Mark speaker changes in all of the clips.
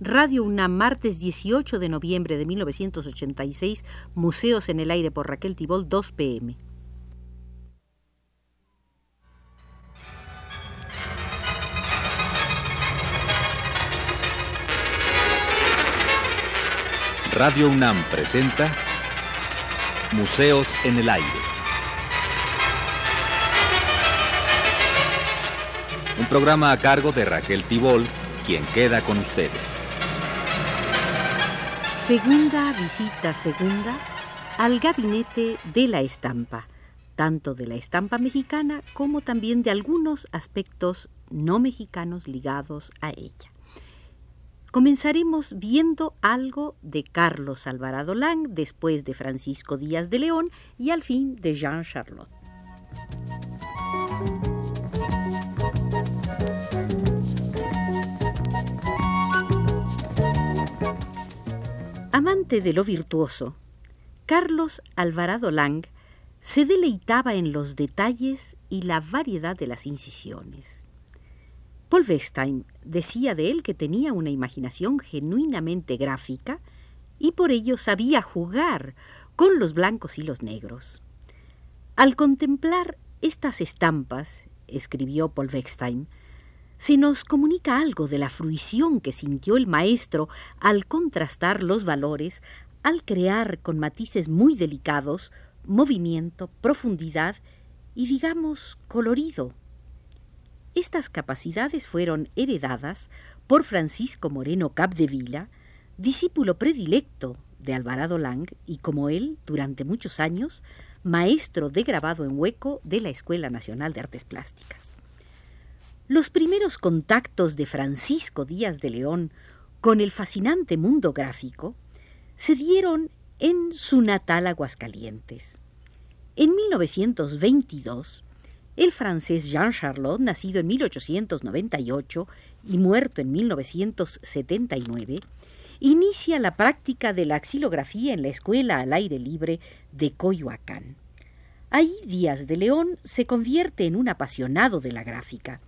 Speaker 1: Radio UNAM, martes 18 de noviembre de 1986, Museos en el Aire por Raquel Tibol, 2 pm.
Speaker 2: Radio UNAM presenta Museos en el Aire. Un programa a cargo de Raquel Tibol, quien queda con ustedes.
Speaker 1: Segunda visita segunda al gabinete de la estampa, tanto de la estampa mexicana como también de algunos aspectos no mexicanos ligados a ella. Comenzaremos viendo algo de Carlos Alvarado Lang, después de Francisco Díaz de León y al fin de Jean Charlotte. Amante de lo virtuoso, Carlos Alvarado Lang se deleitaba en los detalles y la variedad de las incisiones. Paul Westheim decía de él que tenía una imaginación genuinamente gráfica y por ello sabía jugar con los blancos y los negros. Al contemplar estas estampas, escribió Paul Westheim, se nos comunica algo de la fruición que sintió el maestro al contrastar los valores, al crear con matices muy delicados movimiento, profundidad y, digamos, colorido. Estas capacidades fueron heredadas por Francisco Moreno Capdevila, discípulo predilecto de Alvarado Lang y, como él, durante muchos años, maestro de grabado en hueco de la Escuela Nacional de Artes Plásticas. Los primeros contactos de Francisco Díaz de León con el fascinante mundo gráfico se dieron en su natal Aguascalientes. En 1922, el francés Jean Charlotte, nacido en 1898 y muerto en 1979, inicia la práctica de la xilografía en la Escuela al Aire Libre de Coyoacán. Ahí Díaz de León se convierte en un apasionado de la gráfica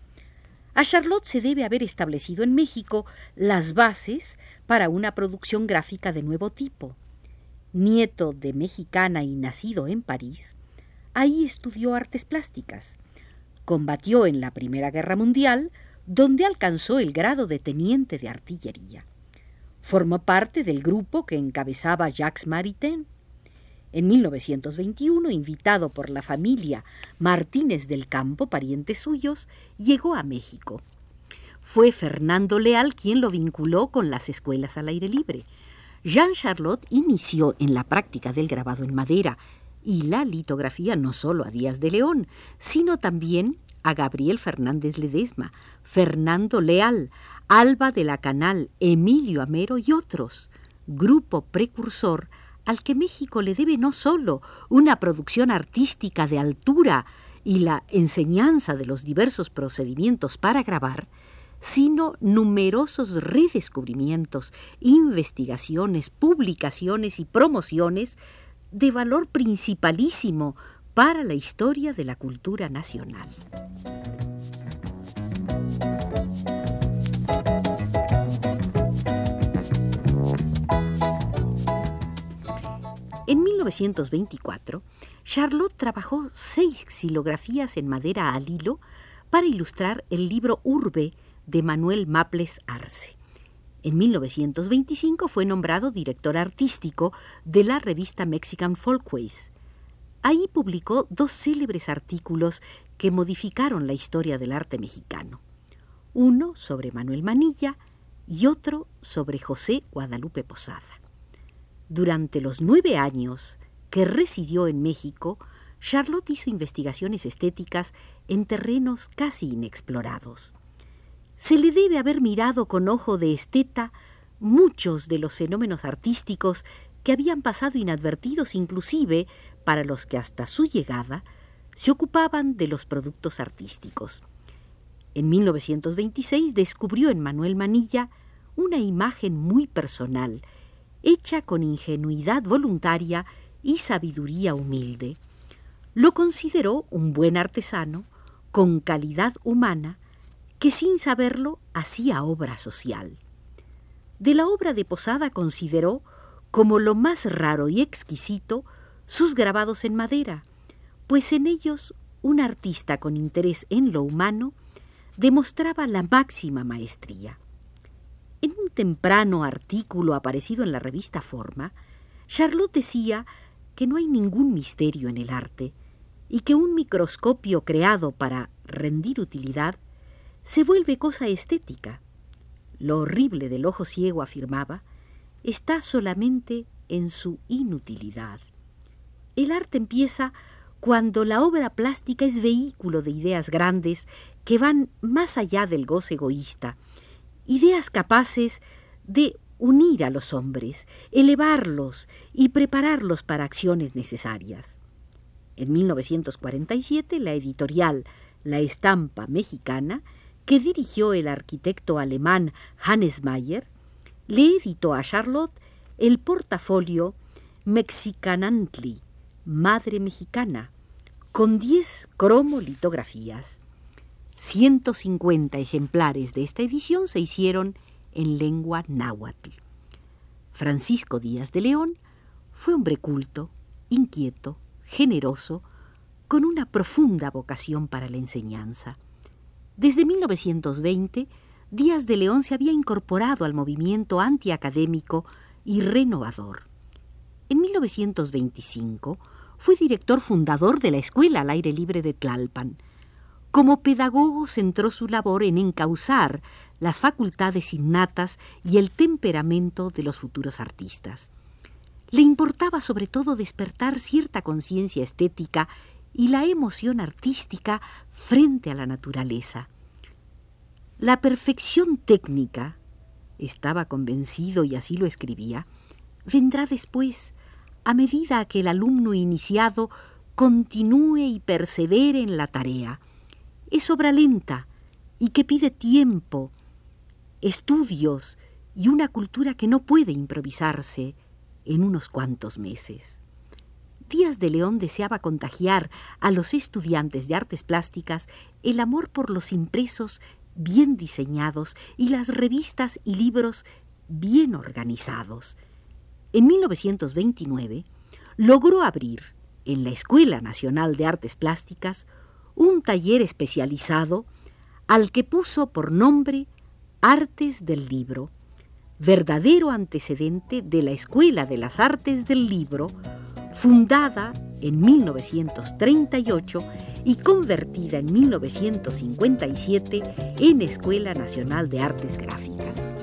Speaker 1: a Charlotte se debe haber establecido en México las bases para una producción gráfica de nuevo tipo. Nieto de mexicana y nacido en París, ahí estudió artes plásticas. Combatió en la Primera Guerra Mundial, donde alcanzó el grado de teniente de artillería. Formó parte del grupo que encabezaba Jacques Maritain. En 1921, invitado por la familia Martínez del Campo, parientes suyos, llegó a México. Fue Fernando Leal quien lo vinculó con las escuelas al aire libre. Jean Charlotte inició en la práctica del grabado en madera y la litografía no solo a Díaz de León, sino también a Gabriel Fernández Ledesma, Fernando Leal, Alba de la Canal, Emilio Amero y otros, grupo precursor al que México le debe no solo una producción artística de altura y la enseñanza de los diversos procedimientos para grabar, sino numerosos redescubrimientos, investigaciones, publicaciones y promociones de valor principalísimo para la historia de la cultura nacional. 1924, Charlotte trabajó seis xilografías en madera al hilo para ilustrar el libro Urbe de Manuel Maples Arce. En 1925 fue nombrado director artístico de la revista Mexican Folkways. Ahí publicó dos célebres artículos que modificaron la historia del arte mexicano. Uno sobre Manuel Manilla y otro sobre José Guadalupe Posada. Durante los nueve años que residió en México, Charlotte hizo investigaciones estéticas en terrenos casi inexplorados. Se le debe haber mirado con ojo de esteta muchos de los fenómenos artísticos que habían pasado inadvertidos inclusive para los que hasta su llegada se ocupaban de los productos artísticos. En 1926 descubrió en Manuel Manilla una imagen muy personal, hecha con ingenuidad voluntaria y sabiduría humilde. Lo consideró un buen artesano, con calidad humana, que sin saberlo hacía obra social. de la obra de Posada consideró como lo más raro y exquisito sus grabados en madera, pues en ellos un artista con interés en lo humano demostraba la máxima maestría. Temprano artículo aparecido en la revista Forma, Charlotte decía que no hay ningún misterio en el arte y que un microscopio creado para rendir utilidad se vuelve cosa estética. Lo horrible del ojo ciego, afirmaba, está solamente en su inutilidad. El arte empieza cuando la obra plástica es vehículo de ideas grandes que van más allá del goce egoísta, ideas capaces de unir a los hombres, elevarlos y prepararlos para acciones necesarias. En 1947, la editorial La Estampa Mexicana, que dirigió el arquitecto alemán Hannes Mayer, le editó a Charlotte el portafolio Mexicanantli, Madre Mexicana, con 10 cromolitografías. 150 ejemplares de esta edición se hicieron en lengua náhuatl. Francisco Díaz de León fue hombre culto, inquieto, generoso, con una profunda vocación para la enseñanza. Desde 1920, Díaz de León se había incorporado al movimiento antiacadémico y renovador. En 1925 fue director fundador de la Escuela al Aire Libre de Tlalpan. Como pedagogo centró su labor en encauzar las facultades innatas y el temperamento de los futuros artistas. Le importaba sobre todo despertar cierta conciencia estética y la emoción artística frente a la naturaleza. La perfección técnica, estaba convencido y así lo escribía, vendrá después, a medida que el alumno iniciado continúe y persevere en la tarea. Es obra lenta y que pide tiempo, estudios y una cultura que no puede improvisarse en unos cuantos meses. Díaz de León deseaba contagiar a los estudiantes de artes plásticas el amor por los impresos bien diseñados y las revistas y libros bien organizados. En 1929 logró abrir en la Escuela Nacional de Artes Plásticas un taller especializado al que puso por nombre Artes del Libro, verdadero antecedente de la Escuela de las Artes del Libro, fundada en 1938 y convertida en 1957 en Escuela Nacional de Artes Gráficas.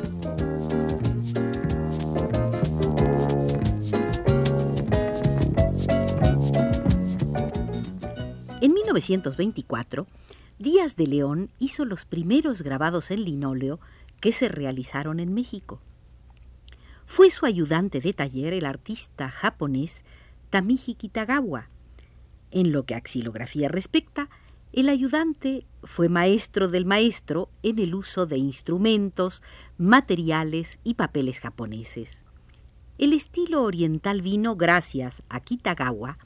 Speaker 1: 1924, Díaz de León hizo los primeros grabados en linóleo que se realizaron en México. Fue su ayudante de taller el artista japonés Tamiji Kitagawa. En lo que a xilografía respecta, el ayudante fue maestro del maestro en el uso de instrumentos, materiales y papeles japoneses. El estilo oriental vino, gracias a Kitagawa,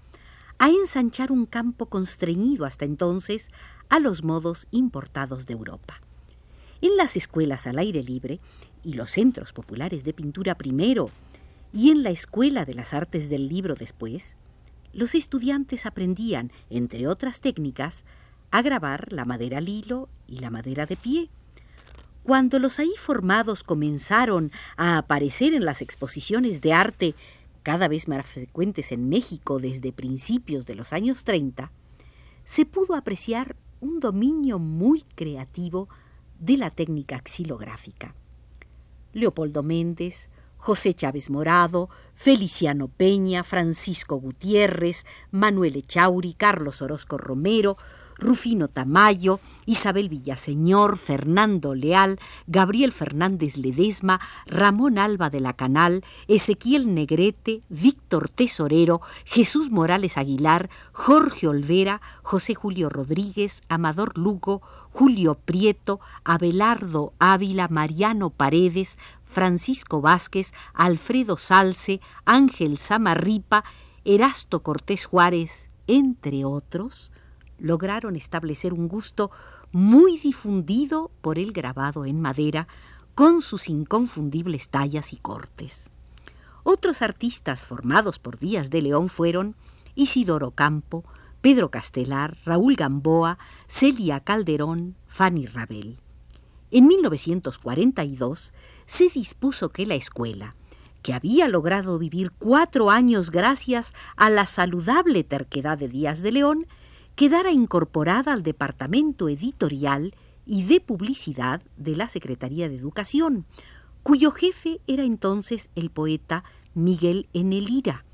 Speaker 1: a ensanchar un campo constreñido hasta entonces a los modos importados de Europa. En las escuelas al aire libre y los centros populares de pintura primero y en la Escuela de las Artes del Libro después, los estudiantes aprendían, entre otras técnicas, a grabar la madera al hilo y la madera de pie. Cuando los ahí formados comenzaron a aparecer en las exposiciones de arte cada vez más frecuentes en México desde principios de los años 30, se pudo apreciar un dominio muy creativo de la técnica xilográfica. Leopoldo Méndez, José Chávez Morado, Feliciano Peña, Francisco Gutiérrez, Manuel Echauri, Carlos Orozco Romero, Rufino Tamayo, Isabel Villaseñor, Fernando Leal, Gabriel Fernández Ledesma, Ramón Alba de la Canal, Ezequiel Negrete, Víctor Tesorero, Jesús Morales Aguilar, Jorge Olvera, José Julio Rodríguez, Amador Lugo, Julio Prieto, Abelardo Ávila, Mariano Paredes, Francisco Vázquez, Alfredo Salce, Ángel Samarripa, Erasto Cortés Juárez, entre otros, lograron establecer un gusto muy difundido por el grabado en madera, con sus inconfundibles tallas y cortes. Otros artistas formados por Díaz de León fueron Isidoro Campo, Pedro Castelar, Raúl Gamboa, Celia Calderón, Fanny Rabel. En 1942 se dispuso que la escuela, que había logrado vivir cuatro años gracias a la saludable terquedad de Díaz de León, quedara incorporada al departamento editorial y de publicidad de la Secretaría de Educación, cuyo jefe era entonces el poeta Miguel N. Lira.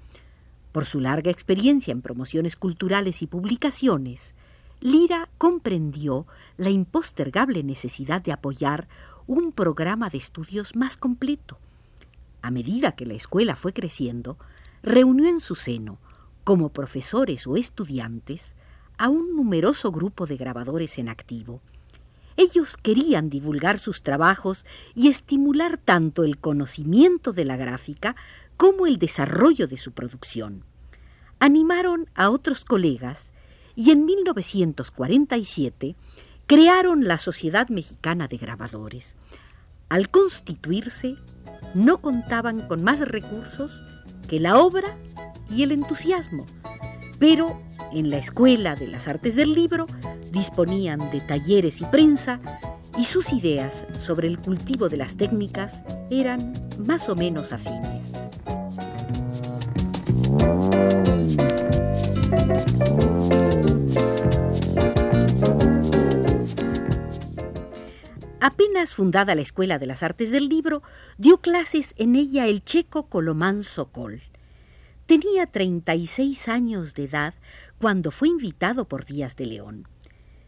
Speaker 1: Por su larga experiencia en promociones culturales y publicaciones, Lira comprendió la impostergable necesidad de apoyar un programa de estudios más completo. A medida que la escuela fue creciendo, reunió en su seno, como profesores o estudiantes, a un numeroso grupo de grabadores en activo. Ellos querían divulgar sus trabajos y estimular tanto el conocimiento de la gráfica como el desarrollo de su producción. Animaron a otros colegas y en 1947 crearon la Sociedad Mexicana de Grabadores. Al constituirse, no contaban con más recursos que la obra y el entusiasmo, pero en la Escuela de las Artes del Libro disponían de talleres y prensa y sus ideas sobre el cultivo de las técnicas eran más o menos afines. Apenas fundada la Escuela de las Artes del Libro, dio clases en ella el checo Colomán Sokol. Tenía 36 años de edad cuando fue invitado por Díaz de León.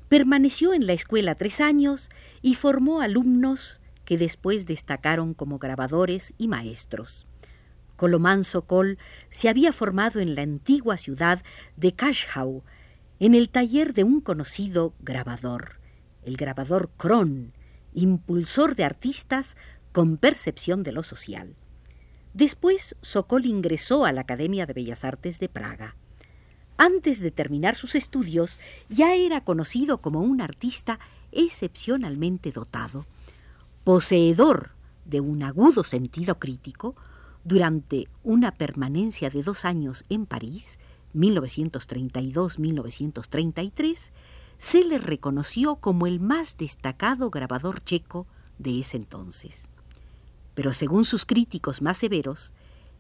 Speaker 1: Permaneció en la escuela tres años y formó alumnos que después destacaron como grabadores y maestros. Colomán Sokol se había formado en la antigua ciudad de Kashau, en el taller de un conocido grabador, el grabador Kron, impulsor de artistas con percepción de lo social. Después Sokol ingresó a la Academia de Bellas Artes de Praga. Antes de terminar sus estudios ya era conocido como un artista excepcionalmente dotado, poseedor de un agudo sentido crítico, durante una permanencia de dos años en París, 1932-1933, se le reconoció como el más destacado grabador checo de ese entonces. Pero según sus críticos más severos,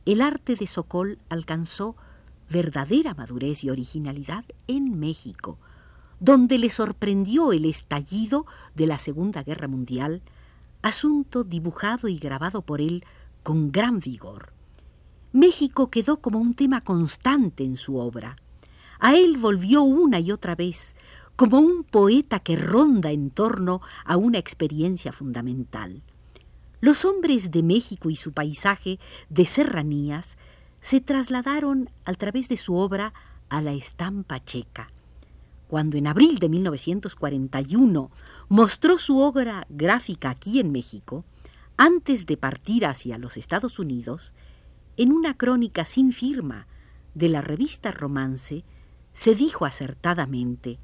Speaker 1: el arte de Sokol alcanzó verdadera madurez y originalidad en México, donde le sorprendió el estallido de la Segunda Guerra Mundial, asunto dibujado y grabado por él con gran vigor. México quedó como un tema constante en su obra. A él volvió una y otra vez, como un poeta que ronda en torno a una experiencia fundamental. Los hombres de México y su paisaje de serranías se trasladaron a través de su obra a la estampa checa. Cuando en abril de 1941 mostró su obra gráfica aquí en México, antes de partir hacia los Estados Unidos, en una crónica sin firma de la revista Romance, se dijo acertadamente,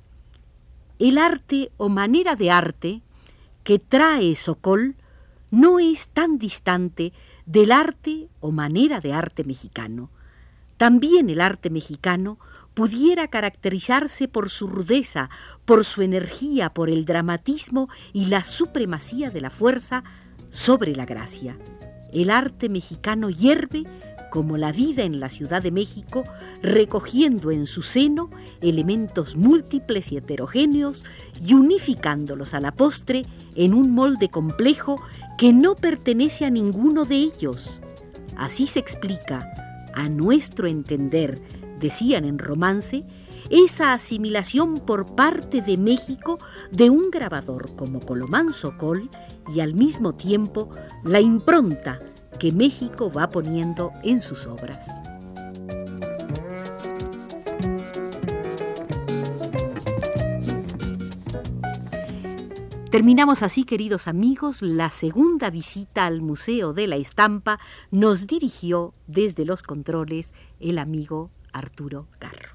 Speaker 1: el arte o manera de arte que trae Sokol no es tan distante del arte o manera de arte mexicano. También el arte mexicano pudiera caracterizarse por su rudeza, por su energía, por el dramatismo y la supremacía de la fuerza sobre la gracia. El arte mexicano hierve como la vida en la Ciudad de México, recogiendo en su seno elementos múltiples y heterogéneos y unificándolos a la postre en un molde complejo que no pertenece a ninguno de ellos. Así se explica, a nuestro entender, decían en romance, esa asimilación por parte de México de un grabador como Colomán Sokol y al mismo tiempo la impronta que México va poniendo en sus obras. Terminamos así, queridos amigos, la segunda visita al Museo de la Estampa nos dirigió desde los controles el amigo Arturo Garro.